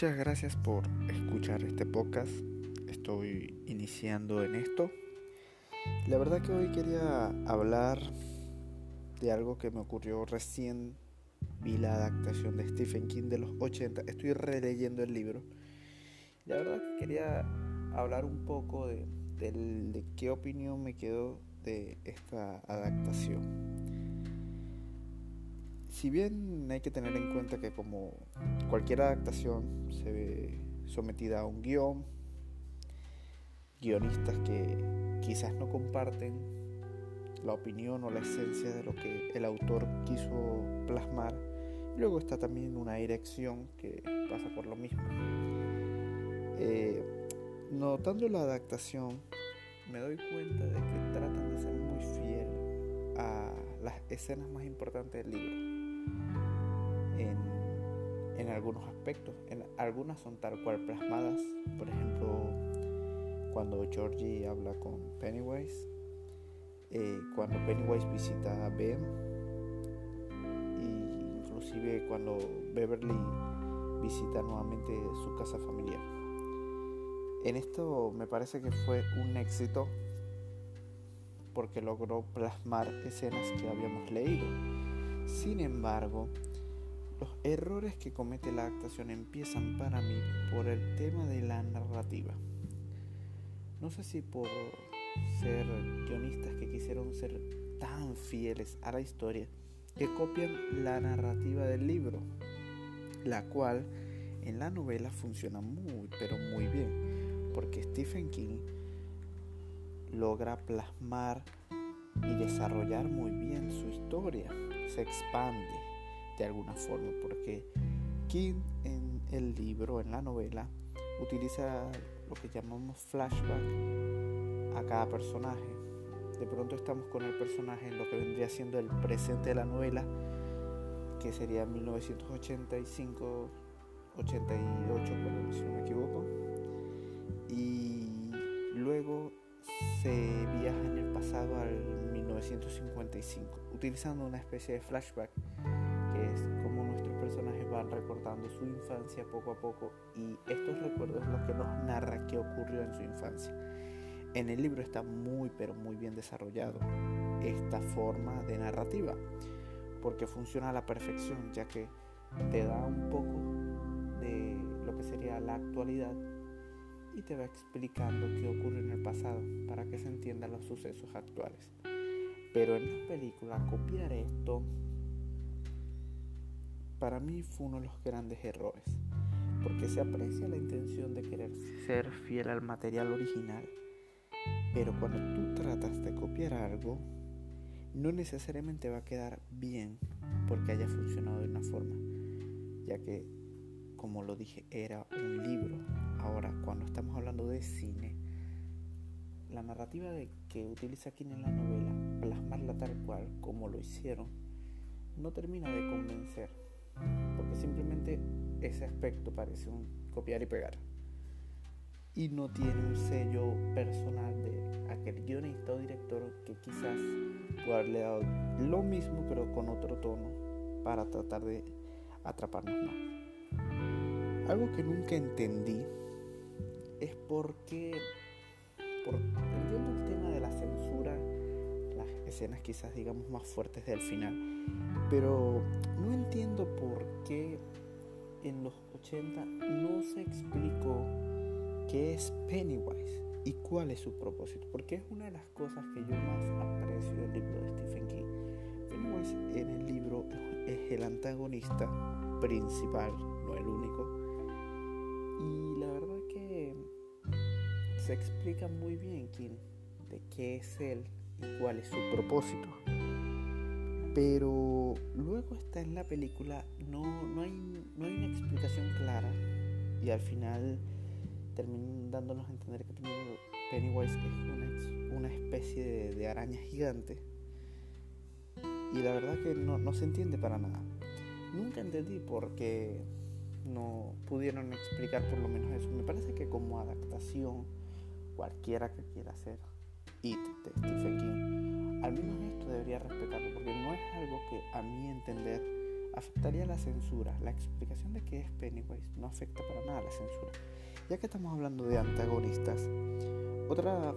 Muchas gracias por escuchar este podcast. Estoy iniciando en esto. La verdad que hoy quería hablar de algo que me ocurrió recién. Vi la adaptación de Stephen King de los 80. Estoy releyendo el libro. La verdad que quería hablar un poco de, de qué opinión me quedó de esta adaptación si bien hay que tener en cuenta que como cualquier adaptación se ve sometida a un guion, guionistas que quizás no comparten la opinión o la esencia de lo que el autor quiso plasmar, luego está también una dirección que pasa por lo mismo. Eh, notando la adaptación, me doy cuenta de que tratan de ser muy fiel a escenas más importantes del libro en, algunos aspectos. Algunas son tal cual plasmadas. Por ejemplo, cuando Georgie habla con Pennywise, eh, cuando Pennywise visita a Ben, e inclusive cuando Beverly visita nuevamente su casa familiar. En esto me parece que fue un éxito porque logró plasmar escenas que habíamos leído. Sin embargo, los errores que comete la actuación empiezan para mí por el tema de la narrativa. No sé si por ser guionistas que quisieron ser tan fieles a la historia que copian la narrativa del libro, la cual en la novela funciona muy pero muy bien, porque Stephen King logra plasmar y desarrollar muy bien su historia, se expande de alguna forma, porque King en el libro, en la novela, utiliza lo que llamamos flashback a cada personaje. De pronto estamos con el personaje en lo que vendría siendo el presente de la novela, que sería 1985, 88, si no me equivoco. Y luego se viaja en el pasado al 1955, utilizando una especie de flashback es como nuestros personajes van recordando su infancia poco a poco y estos recuerdos los que nos narra qué ocurrió en su infancia. En el libro está muy pero muy bien desarrollado esta forma de narrativa porque funciona a la perfección ya que te da un poco de lo que sería la actualidad y te va explicando qué ocurre en el pasado para que se entiendan los sucesos actuales. Pero en la película copiar esto para mí fue uno de los grandes errores, porque se aprecia la intención de querer ser fiel al material original, pero cuando tú tratas de copiar algo, no necesariamente va a quedar bien porque haya funcionado de una forma, ya que, como lo dije, era un libro. Ahora, cuando estamos hablando de cine, la narrativa de que utiliza aquí en la novela, plasmarla tal cual como lo hicieron, no termina de convencer porque simplemente ese aspecto parece un copiar y pegar. Y no tiene un sello personal de aquel guionista o director que quizás pueda haberle dado lo mismo pero con otro tono para tratar de atraparnos más. Algo que nunca entendí es por qué, por, entiendo el tema de la censura, las escenas quizás digamos más fuertes del final, pero no entiendo por qué en los 80 no se explicó qué es Pennywise y cuál es su propósito, porque es una de las cosas que yo más aprecio del libro de Stephen King. Pennywise en el libro es el antagonista principal, no el único, y la se explica muy bien quién, de qué es él y cuál es su propósito. Pero luego está en la película, no, no, hay, no hay una explicación clara y al final terminan dándonos a entender que Pennywise es una, especie de, araña gigante y la verdad que no, no se entiende para nada. Nunca entendí por qué no pudieron explicar por lo menos eso. Me parece que como adaptación, cualquiera que quiera hacer It de Stephen King, al menos esto debería respetarlo, porque no es algo que a mi entender afectaría la censura. La explicación de qué es Pennywise no afecta para nada la censura. Ya que estamos hablando de antagonistas, otra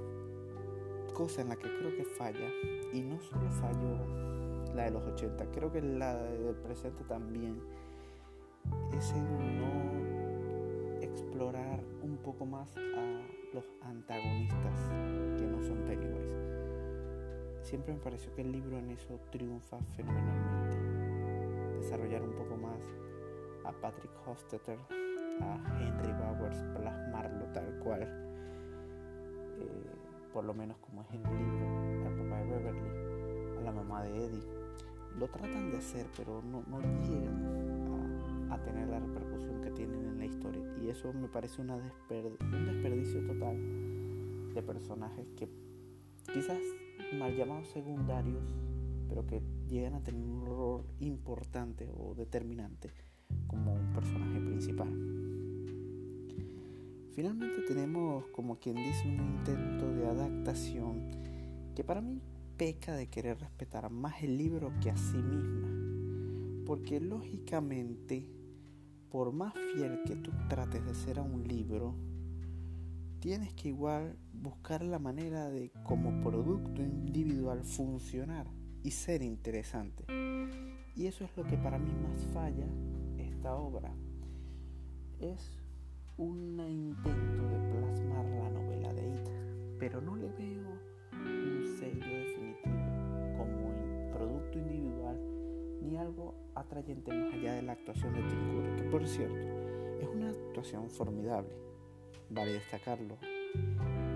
cosa en la que creo que falla, y no solo falló la de los 80, creo que la del presente también, es en no explorar un poco más a los antagonistas que no son Pennywise. Siempre me pareció que el libro en eso triunfa fenomenalmente. Desarrollar un poco más a Patrick Hofstetter, a Henry Bowers, plasmarlo tal cual, eh, por lo menos como es el libro, al papá de Beverly, a la mamá de Eddie. Lo tratan de hacer, pero no, no llegan a, tener la repercusión que tienen en la historia. Y eso me parece un desperdicio total de personajes que quizás mal llamados secundarios, pero que llegan a tener un rol importante o determinante como un personaje principal. Finalmente tenemos, como quien dice, un intento de adaptación que para mí peca de querer respetar más el libro que a sí misma. Porque lógicamente, por más fiel que tú trates de ser a un libro, tienes que igual buscar la manera de como producto individual funcionar y ser interesante. Y eso es lo que para mí más falla esta obra. Es un intento de atrayente más allá de la actuación de Tim que por cierto es una actuación formidable vale destacarlo.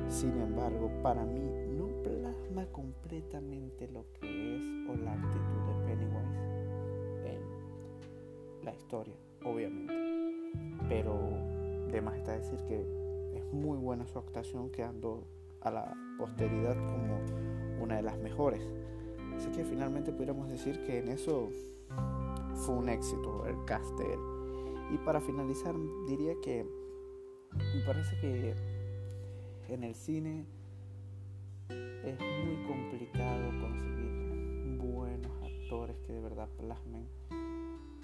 Sin embargo, para mí no plasma completamente lo que es o la actitud de Pennywise en la historia, obviamente. Pero de más está decir que es muy buena su actuación, quedando a la posteridad como una de las mejores. Así que finalmente pudiéramos decir que en eso fue un éxito el cast Y para finalizar, diría que me parece que en el cine es muy complicado conseguir buenos actores que de verdad plasmen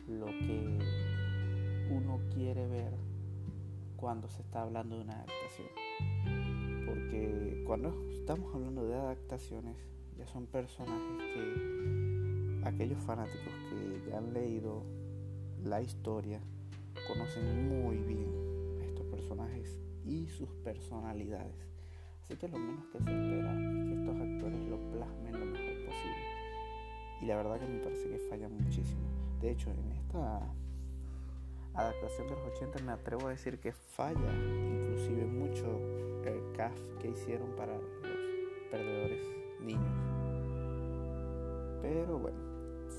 lo que uno quiere ver cuando se está hablando de una adaptación. Porque cuando estamos hablando de adaptaciones, ya son personajes que aquellos fanáticos que ya han leído la historia conocen muy bien personajes y sus personalidades. Así que lo menos que se espera es que estos actores lo plasmen lo mejor posible. Y la verdad que me parece que fallan muchísimo. De hecho, en esta adaptación de los 80 me atrevo a decir que falla inclusive mucho el cast que hicieron para los perdedores niños. Pero bueno,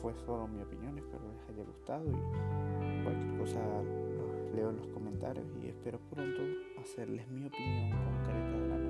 fue solo mi opinión, espero les haya gustado y cualquier cosa leo en los comentarios y espero pronto hacerles mi opinión concreta de la